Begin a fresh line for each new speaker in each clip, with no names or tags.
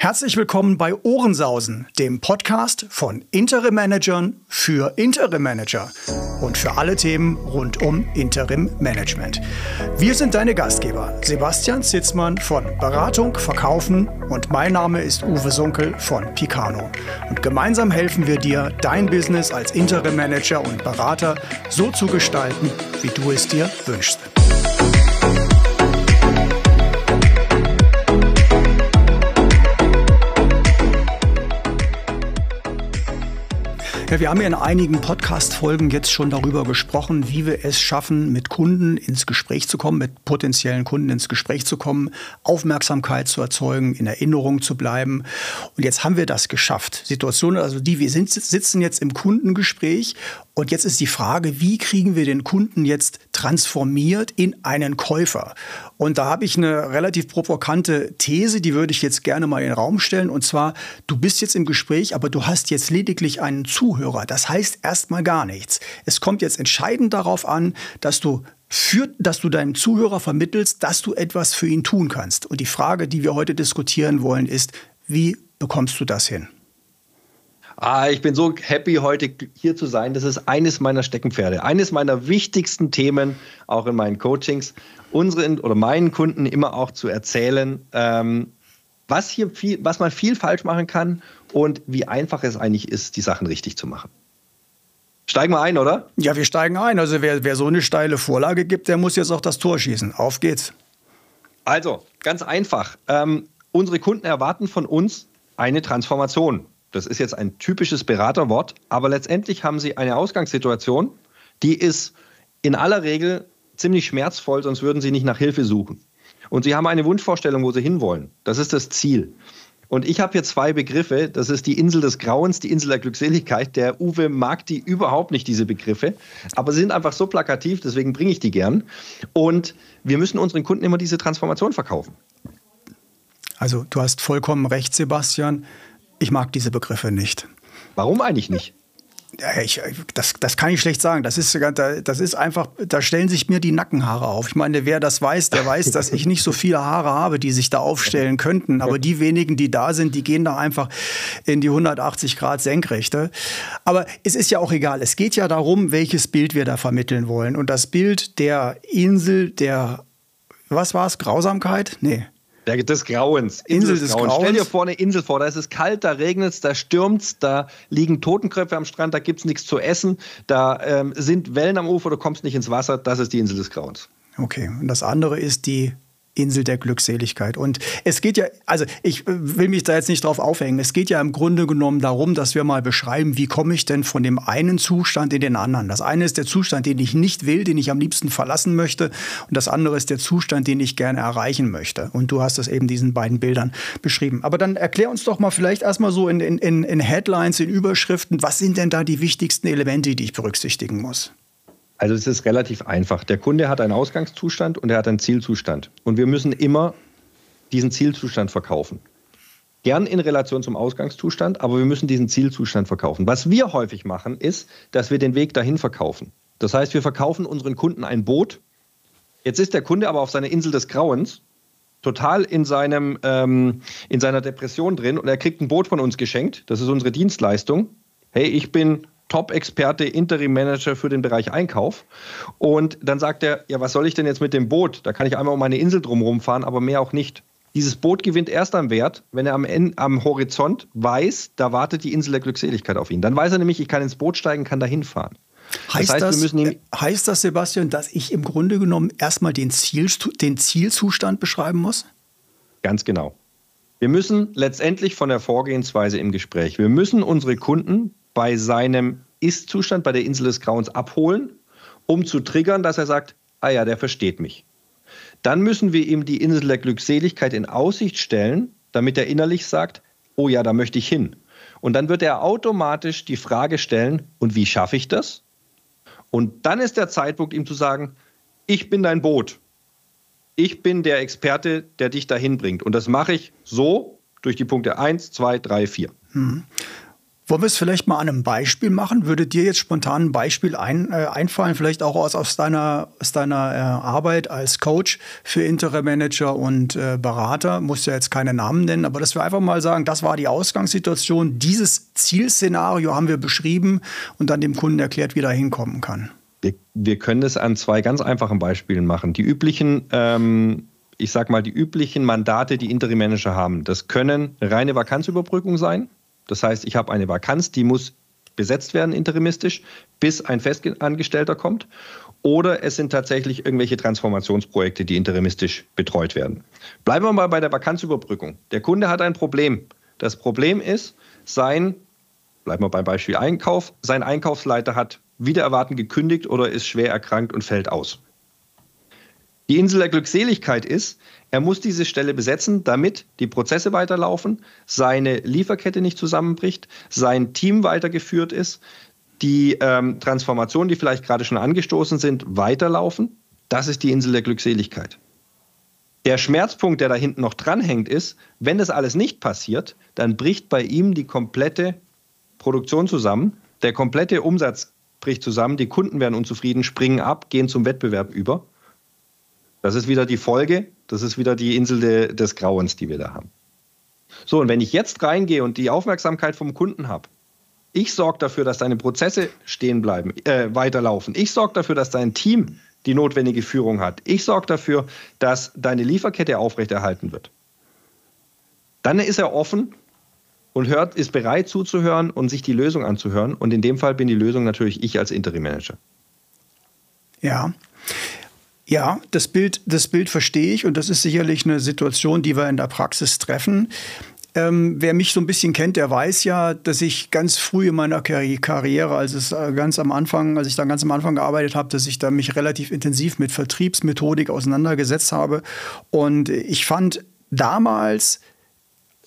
Herzlich willkommen bei Ohrensausen, dem Podcast von Interim Managern für Interim Manager und für alle Themen rund um Interim Management. Wir sind deine Gastgeber, Sebastian Zitzmann von Beratung, Verkaufen und mein Name ist Uwe Sunkel von Picano. Und gemeinsam helfen wir dir, dein Business als Interim Manager und Berater so zu gestalten, wie du es dir wünschst. Ja, wir haben ja in einigen Podcast-Folgen jetzt schon darüber gesprochen, wie wir es schaffen, mit Kunden ins Gespräch zu kommen, mit potenziellen Kunden ins Gespräch zu kommen, Aufmerksamkeit zu erzeugen, in Erinnerung zu bleiben. Und jetzt haben wir das geschafft. Situationen, also die, wir sind, sitzen jetzt im Kundengespräch und jetzt ist die Frage, wie kriegen wir den Kunden jetzt transformiert in einen Käufer? Und da habe ich eine relativ provokante These, die würde ich jetzt gerne mal in den Raum stellen. Und zwar, du bist jetzt im Gespräch, aber du hast jetzt lediglich einen Zuhörer. Das heißt erstmal gar nichts. Es kommt jetzt entscheidend darauf an, dass du für, dass du deinem Zuhörer vermittelst, dass du etwas für ihn tun kannst. Und die Frage, die wir heute diskutieren wollen, ist, wie bekommst du das hin?
Ah, ich bin so happy, heute hier zu sein. Das ist eines meiner Steckenpferde, eines meiner wichtigsten Themen, auch in meinen Coachings, unseren oder meinen Kunden immer auch zu erzählen, ähm, was hier viel, was man viel falsch machen kann und wie einfach es eigentlich ist, die Sachen richtig zu machen. Steigen wir ein, oder?
Ja, wir steigen ein. Also wer, wer so eine steile Vorlage gibt, der muss jetzt auch das Tor schießen. Auf geht's.
Also, ganz einfach. Ähm, unsere Kunden erwarten von uns eine Transformation. Das ist jetzt ein typisches Beraterwort, aber letztendlich haben sie eine Ausgangssituation, die ist in aller Regel ziemlich schmerzvoll, sonst würden sie nicht nach Hilfe suchen. Und sie haben eine Wunschvorstellung, wo sie hinwollen. Das ist das Ziel. Und ich habe hier zwei Begriffe. Das ist die Insel des Grauens, die Insel der Glückseligkeit. Der Uwe mag die überhaupt nicht, diese Begriffe. Aber sie sind einfach so plakativ, deswegen bringe ich die gern. Und wir müssen unseren Kunden immer diese Transformation verkaufen.
Also du hast vollkommen recht, Sebastian. Ich mag diese Begriffe nicht.
Warum eigentlich nicht?
Ja, ich, das, das kann ich schlecht sagen. Das ist, das ist einfach, da stellen sich mir die Nackenhaare auf. Ich meine, wer das weiß, der weiß, dass ich nicht so viele Haare habe, die sich da aufstellen könnten. Aber die wenigen, die da sind, die gehen da einfach in die 180 Grad Senkrechte. Aber es ist ja auch egal. Es geht ja darum, welches Bild wir da vermitteln wollen. Und das Bild der Insel der, was war es, Grausamkeit? Nee.
Der, des Grauens. Insel, Insel des, Grauens. Grauens. Stell dir vor eine Insel vor, da ist es kalt, da regnet es, da stürmt es, da liegen Totenköpfe am Strand, da gibt es nichts zu essen, da ähm, sind Wellen am Ufer, du kommst nicht ins Wasser. Das ist die Insel des Grauens.
Okay, und das andere ist die Insel der Glückseligkeit. Und es geht ja, also ich will mich da jetzt nicht drauf aufhängen, es geht ja im Grunde genommen darum, dass wir mal beschreiben, wie komme ich denn von dem einen Zustand in den anderen. Das eine ist der Zustand, den ich nicht will, den ich am liebsten verlassen möchte. Und das andere ist der Zustand, den ich gerne erreichen möchte. Und du hast das eben diesen beiden Bildern beschrieben. Aber dann erklär uns doch mal vielleicht erstmal so in, in, in Headlines, in Überschriften, was sind denn da die wichtigsten Elemente, die ich berücksichtigen muss?
Also es ist relativ einfach. Der Kunde hat einen Ausgangszustand und er hat einen Zielzustand. Und wir müssen immer diesen Zielzustand verkaufen. Gern in Relation zum Ausgangszustand, aber wir müssen diesen Zielzustand verkaufen. Was wir häufig machen, ist, dass wir den Weg dahin verkaufen. Das heißt, wir verkaufen unseren Kunden ein Boot. Jetzt ist der Kunde aber auf seiner Insel des Grauens total in, seinem, ähm, in seiner Depression drin und er kriegt ein Boot von uns geschenkt. Das ist unsere Dienstleistung. Hey, ich bin Top-Experte, Interim-Manager für den Bereich Einkauf. Und dann sagt er, ja, was soll ich denn jetzt mit dem Boot? Da kann ich einmal um meine Insel drumherum fahren, aber mehr auch nicht. Dieses Boot gewinnt erst am Wert, wenn er am, Ende, am Horizont weiß, da wartet die Insel der Glückseligkeit auf ihn. Dann weiß er nämlich, ich kann ins Boot steigen, kann dahin fahren.
Heißt das, heißt, das, äh, heißt das, Sebastian, dass ich im Grunde genommen erstmal den, Ziel, den Zielzustand beschreiben muss?
Ganz genau. Wir müssen letztendlich von der Vorgehensweise im Gespräch, wir müssen unsere Kunden bei seinem Ist-Zustand, bei der Insel des Grauens abholen, um zu triggern, dass er sagt, ah ja, der versteht mich. Dann müssen wir ihm die Insel der Glückseligkeit in Aussicht stellen, damit er innerlich sagt, oh ja, da möchte ich hin. Und dann wird er automatisch die Frage stellen, und wie schaffe ich das? Und dann ist der Zeitpunkt, ihm zu sagen, ich bin dein Boot. Ich bin der Experte, der dich dahin bringt. Und das mache ich so durch die Punkte 1, 2, 3, 4.
Wollen wir es vielleicht mal an einem Beispiel machen? Würde dir jetzt spontan ein Beispiel ein, äh, einfallen, vielleicht auch aus, aus deiner, aus deiner äh, Arbeit als Coach für Interim Manager und äh, Berater? Musst ja jetzt keine Namen nennen, aber dass wir einfach mal sagen, das war die Ausgangssituation, dieses Zielszenario haben wir beschrieben und dann dem Kunden erklärt, wie er hinkommen kann.
Wir, wir können es an zwei ganz einfachen Beispielen machen. Die üblichen ähm ich sag mal, die üblichen Mandate, die Interim Manager haben. Das können reine Vakanzüberbrückung sein. Das heißt, ich habe eine Vakanz, die muss besetzt werden interimistisch, bis ein Festangestellter kommt. Oder es sind tatsächlich irgendwelche Transformationsprojekte, die interimistisch betreut werden. Bleiben wir mal bei der Vakanzüberbrückung. Der Kunde hat ein Problem. Das Problem ist, sein, bleiben wir beim Beispiel Einkauf, sein Einkaufsleiter hat wieder erwarten gekündigt oder ist schwer erkrankt und fällt aus. Die Insel der Glückseligkeit ist, er muss diese Stelle besetzen, damit die Prozesse weiterlaufen, seine Lieferkette nicht zusammenbricht, sein Team weitergeführt ist, die ähm, Transformationen, die vielleicht gerade schon angestoßen sind, weiterlaufen. Das ist die Insel der Glückseligkeit. Der Schmerzpunkt, der da hinten noch dranhängt, ist, wenn das alles nicht passiert, dann bricht bei ihm die komplette Produktion zusammen, der komplette Umsatz bricht zusammen, die Kunden werden unzufrieden, springen ab, gehen zum Wettbewerb über. Das ist wieder die Folge, das ist wieder die Insel de, des Grauens, die wir da haben. So, und wenn ich jetzt reingehe und die Aufmerksamkeit vom Kunden habe, ich sorge dafür, dass deine Prozesse stehen bleiben, äh, weiterlaufen. Ich sorge dafür, dass dein Team die notwendige Führung hat. Ich sorge dafür, dass deine Lieferkette aufrechterhalten wird. Dann ist er offen und hört, ist bereit zuzuhören und sich die Lösung anzuhören. Und in dem Fall bin die Lösung natürlich ich als Interim Manager.
Ja. Ja, das Bild, das Bild verstehe ich und das ist sicherlich eine Situation, die wir in der Praxis treffen. Ähm, wer mich so ein bisschen kennt, der weiß ja, dass ich ganz früh in meiner Karriere, als es äh, ganz am Anfang, als ich dann ganz am Anfang gearbeitet habe, dass ich da mich relativ intensiv mit Vertriebsmethodik auseinandergesetzt habe. Und ich fand damals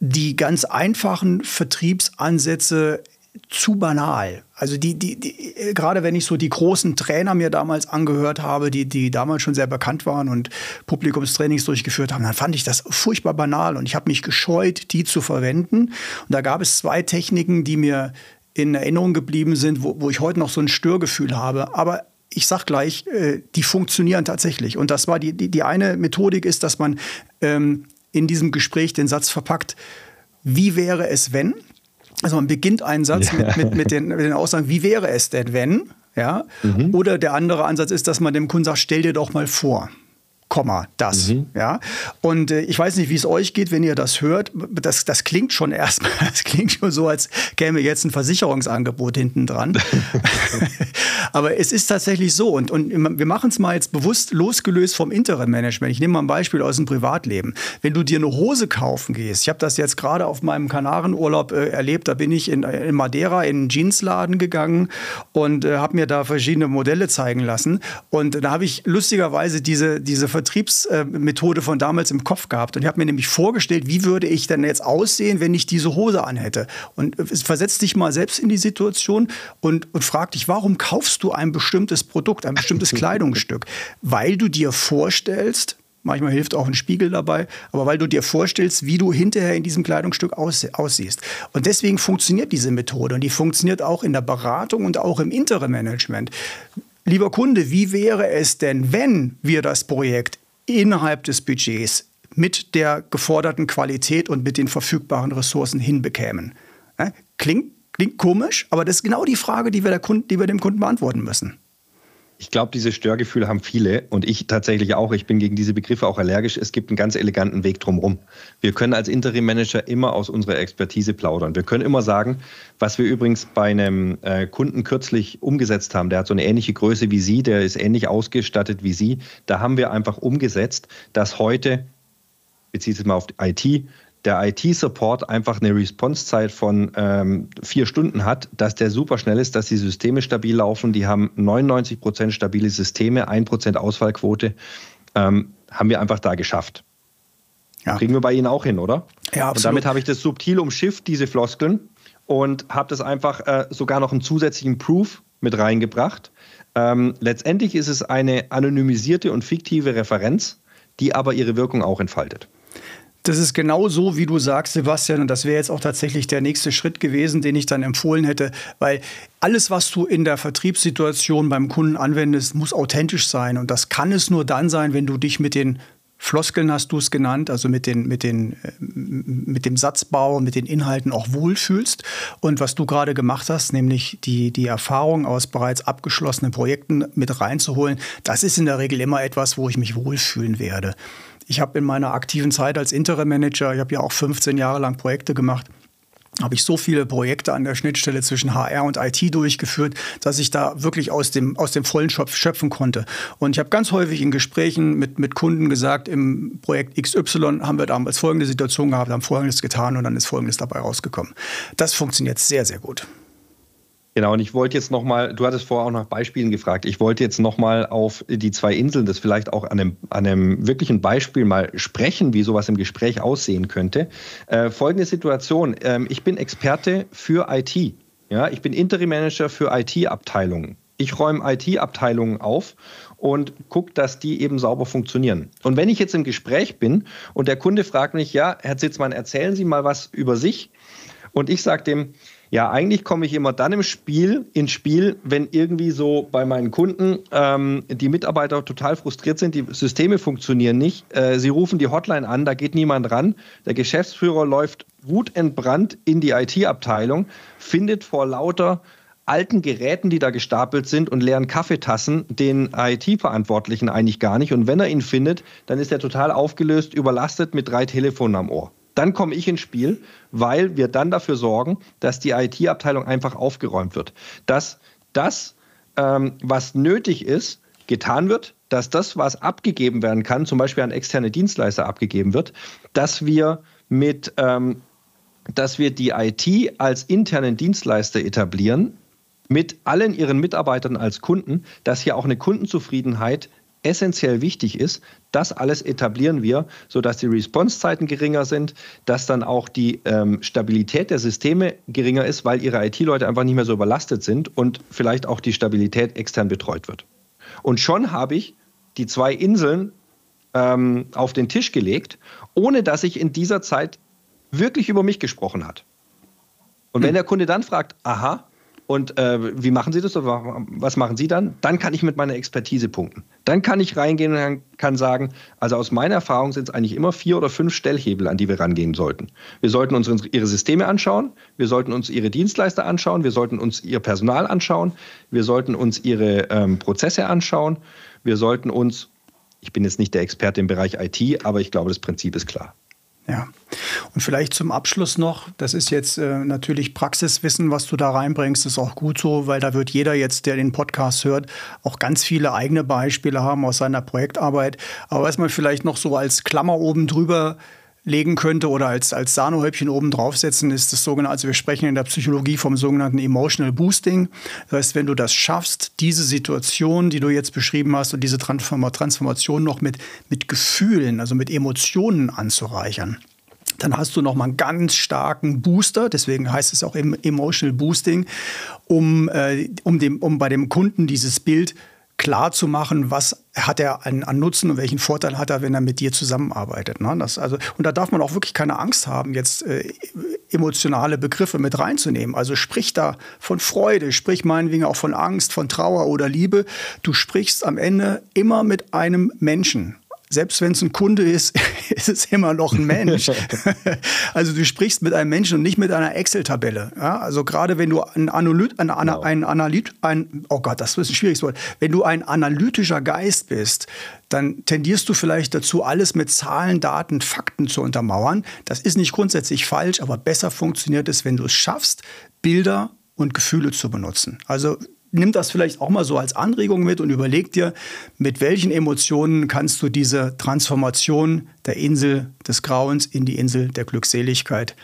die ganz einfachen Vertriebsansätze zu banal. Also die, die, die, gerade wenn ich so die großen Trainer mir damals angehört habe, die, die damals schon sehr bekannt waren und Publikumstrainings durchgeführt haben, dann fand ich das furchtbar banal und ich habe mich gescheut, die zu verwenden. Und da gab es zwei Techniken, die mir in Erinnerung geblieben sind, wo, wo ich heute noch so ein Störgefühl habe. Aber ich sag gleich, äh, die funktionieren tatsächlich. Und das war die, die, die eine Methodik ist, dass man ähm, in diesem Gespräch den Satz verpackt, wie wäre es, wenn? Also man beginnt einen Satz ja. mit, mit, mit, den, mit den Aussagen, wie wäre es denn, wenn? Ja? Mhm. Oder der andere Ansatz ist, dass man dem Kunden sagt, stell dir doch mal vor. Komma, das. Mhm. Ja? Und äh, ich weiß nicht, wie es euch geht, wenn ihr das hört. Das, das klingt schon erstmal, das klingt schon so, als käme jetzt ein Versicherungsangebot hinten dran. Aber es ist tatsächlich so. Und, und wir machen es mal jetzt bewusst losgelöst vom Interim-Management. Ich nehme mal ein Beispiel aus dem Privatleben. Wenn du dir eine Hose kaufen gehst, ich habe das jetzt gerade auf meinem Kanarenurlaub äh, erlebt, da bin ich in, in, Madeira in einen Jeansladen gegangen und äh, habe mir da verschiedene Modelle zeigen lassen. Und da habe ich lustigerweise diese, diese Vertriebsmethode von damals im Kopf gehabt. Und ich habe mir nämlich vorgestellt, wie würde ich denn jetzt aussehen, wenn ich diese Hose anhätte. Und es versetzt dich mal selbst in die Situation und, und frag dich, warum kaufst du ein bestimmtes Produkt, ein bestimmtes Kleidungsstück? Weil du dir vorstellst, Manchmal hilft auch ein Spiegel dabei, aber weil du dir vorstellst, wie du hinterher in diesem Kleidungsstück aussiehst. Und deswegen funktioniert diese Methode und die funktioniert auch in der Beratung und auch im Interim-Management. Lieber Kunde, wie wäre es denn, wenn wir das Projekt innerhalb des Budgets mit der geforderten Qualität und mit den verfügbaren Ressourcen hinbekämen? Klingt, klingt komisch, aber das ist genau die Frage, die wir, Kunde, die wir dem Kunden beantworten müssen.
Ich glaube, diese Störgefühle haben viele und ich tatsächlich auch. Ich bin gegen diese Begriffe auch allergisch. Es gibt einen ganz eleganten Weg drumherum. Wir können als Interim-Manager immer aus unserer Expertise plaudern. Wir können immer sagen, was wir übrigens bei einem äh, Kunden kürzlich umgesetzt haben. Der hat so eine ähnliche Größe wie Sie, der ist ähnlich ausgestattet wie Sie. Da haben wir einfach umgesetzt, dass heute, bezieht sich mal auf IT, der IT-Support einfach eine Response-Zeit von ähm, vier Stunden hat, dass der super schnell ist, dass die Systeme stabil laufen. Die haben 99 Prozent stabile Systeme, 1 Prozent Ausfallquote. Ähm, haben wir einfach da geschafft. Ja. Kriegen wir bei Ihnen auch hin, oder? Ja, absolut. Und damit habe ich das subtil umschifft, diese Floskeln, und habe das einfach äh, sogar noch einen zusätzlichen Proof mit reingebracht. Ähm, letztendlich ist es eine anonymisierte und fiktive Referenz, die aber ihre Wirkung auch entfaltet.
Das ist genau so, wie du sagst, Sebastian. Und das wäre jetzt auch tatsächlich der nächste Schritt gewesen, den ich dann empfohlen hätte. Weil alles, was du in der Vertriebssituation beim Kunden anwendest, muss authentisch sein. Und das kann es nur dann sein, wenn du dich mit den Floskeln hast du es genannt, also mit, den, mit, den, äh, mit dem Satzbau, mit den Inhalten auch wohlfühlst. Und was du gerade gemacht hast, nämlich die, die Erfahrung aus bereits abgeschlossenen Projekten mit reinzuholen, das ist in der Regel immer etwas, wo ich mich wohlfühlen werde. Ich habe in meiner aktiven Zeit als Interim-Manager, ich habe ja auch 15 Jahre lang Projekte gemacht, habe ich so viele Projekte an der Schnittstelle zwischen HR und IT durchgeführt, dass ich da wirklich aus dem, aus dem vollen Schopf schöpfen konnte. Und ich habe ganz häufig in Gesprächen mit, mit Kunden gesagt, im Projekt XY haben wir damals folgende Situation gehabt, haben folgendes getan und dann ist folgendes dabei rausgekommen. Das funktioniert sehr, sehr gut.
Genau, und ich wollte jetzt nochmal, du hattest vorher auch nach Beispielen gefragt, ich wollte jetzt nochmal auf die zwei Inseln, das vielleicht auch an einem, an einem wirklichen Beispiel mal sprechen, wie sowas im Gespräch aussehen könnte. Äh, folgende Situation, ähm, ich bin Experte für IT. Ja, ich bin Interim Manager für IT-Abteilungen. Ich räume IT-Abteilungen auf und gucke, dass die eben sauber funktionieren. Und wenn ich jetzt im Gespräch bin und der Kunde fragt mich, ja, Herr Zitzmann, erzählen Sie mal was über sich. Und ich sage dem, ja, eigentlich komme ich immer dann im Spiel, ins Spiel, wenn irgendwie so bei meinen Kunden ähm, die Mitarbeiter total frustriert sind, die Systeme funktionieren nicht. Äh, sie rufen die Hotline an, da geht niemand ran. Der Geschäftsführer läuft wutentbrannt in die IT-Abteilung, findet vor lauter alten Geräten, die da gestapelt sind und leeren Kaffeetassen den IT-Verantwortlichen eigentlich gar nicht. Und wenn er ihn findet, dann ist er total aufgelöst, überlastet mit drei Telefonen am Ohr. Dann komme ich ins Spiel, weil wir dann dafür sorgen, dass die IT-Abteilung einfach aufgeräumt wird. Dass das, ähm, was nötig ist, getan wird, dass das, was abgegeben werden kann, zum Beispiel an externe Dienstleister abgegeben wird, dass wir mit, ähm, dass wir die IT als internen Dienstleister etablieren, mit allen ihren Mitarbeitern als Kunden, dass hier auch eine Kundenzufriedenheit essentiell wichtig ist. Das alles etablieren wir, sodass die Response-Zeiten geringer sind, dass dann auch die ähm, Stabilität der Systeme geringer ist, weil ihre IT-Leute einfach nicht mehr so überlastet sind und vielleicht auch die Stabilität extern betreut wird. Und schon habe ich die zwei Inseln ähm, auf den Tisch gelegt, ohne dass ich in dieser Zeit wirklich über mich gesprochen hat. Und wenn hm. der Kunde dann fragt, aha, und äh, wie machen Sie das was machen Sie dann? Dann kann ich mit meiner Expertise punkten. Dann kann ich reingehen und kann sagen, also aus meiner Erfahrung sind es eigentlich immer vier oder fünf Stellhebel, an die wir rangehen sollten. Wir sollten uns ihre Systeme anschauen, wir sollten uns ihre Dienstleister anschauen, wir sollten uns ihr Personal anschauen, wir sollten uns ihre ähm, Prozesse anschauen, wir sollten uns, ich bin jetzt nicht der Experte im Bereich IT, aber ich glaube, das Prinzip ist klar.
Ja. Und vielleicht zum Abschluss noch, das ist jetzt äh, natürlich Praxiswissen, was du da reinbringst, ist auch gut so, weil da wird jeder jetzt, der den Podcast hört, auch ganz viele eigene Beispiele haben aus seiner Projektarbeit. Aber was man vielleicht noch so als Klammer oben drüber legen könnte oder als, als Sahnehäubchen oben draufsetzen, ist das sogenannte, also wir sprechen in der Psychologie vom sogenannten Emotional Boosting. Das heißt, wenn du das schaffst, diese Situation, die du jetzt beschrieben hast und diese Transformation noch mit, mit Gefühlen, also mit Emotionen anzureichern, dann hast du noch mal einen ganz starken Booster, deswegen heißt es auch Emotional Boosting, um, äh, um, dem, um bei dem Kunden dieses Bild zu klar zu machen, was hat er an, an, Nutzen und welchen Vorteil hat er, wenn er mit dir zusammenarbeitet. Ne? Das, also, und da darf man auch wirklich keine Angst haben, jetzt äh, emotionale Begriffe mit reinzunehmen. Also sprich da von Freude, sprich meinetwegen auch von Angst, von Trauer oder Liebe. Du sprichst am Ende immer mit einem Menschen selbst wenn es ein Kunde ist, ist es immer noch ein Mensch. also du sprichst mit einem Menschen und nicht mit einer Excel-Tabelle. Ja? Also gerade wenn du ein Analyt, ein, genau. ein Analyt, ein, oh Gott, das ist ein schwieriges Wort. Wenn du ein analytischer Geist bist, dann tendierst du vielleicht dazu, alles mit Zahlen, Daten, Fakten zu untermauern. Das ist nicht grundsätzlich falsch, aber besser funktioniert es, wenn du es schaffst, Bilder und Gefühle zu benutzen. Also nimm das vielleicht auch mal so als Anregung mit und überleg dir, mit welchen Emotionen kannst du diese Transformation der Insel des Grauens in die Insel der Glückseligkeit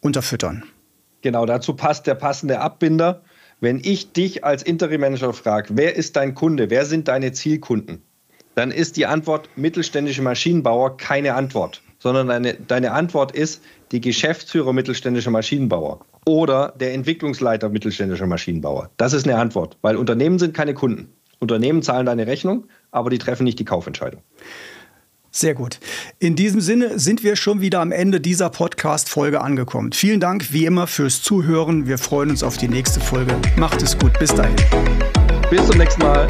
unterfüttern.
Genau, dazu passt der passende Abbinder. Wenn ich dich als Interim-Manager frage, wer ist dein Kunde, wer sind deine Zielkunden, dann ist die Antwort mittelständische Maschinenbauer keine Antwort, sondern deine, deine Antwort ist die Geschäftsführer mittelständischer Maschinenbauer oder der Entwicklungsleiter mittelständischer Maschinenbauer? Das ist eine Antwort, weil Unternehmen sind keine Kunden. Unternehmen zahlen deine Rechnung, aber die treffen nicht die Kaufentscheidung.
Sehr gut. In diesem Sinne sind wir schon wieder am Ende dieser Podcast-Folge angekommen. Vielen Dank wie immer fürs Zuhören. Wir freuen uns auf die nächste Folge. Macht es gut. Bis dahin.
Bis zum nächsten Mal.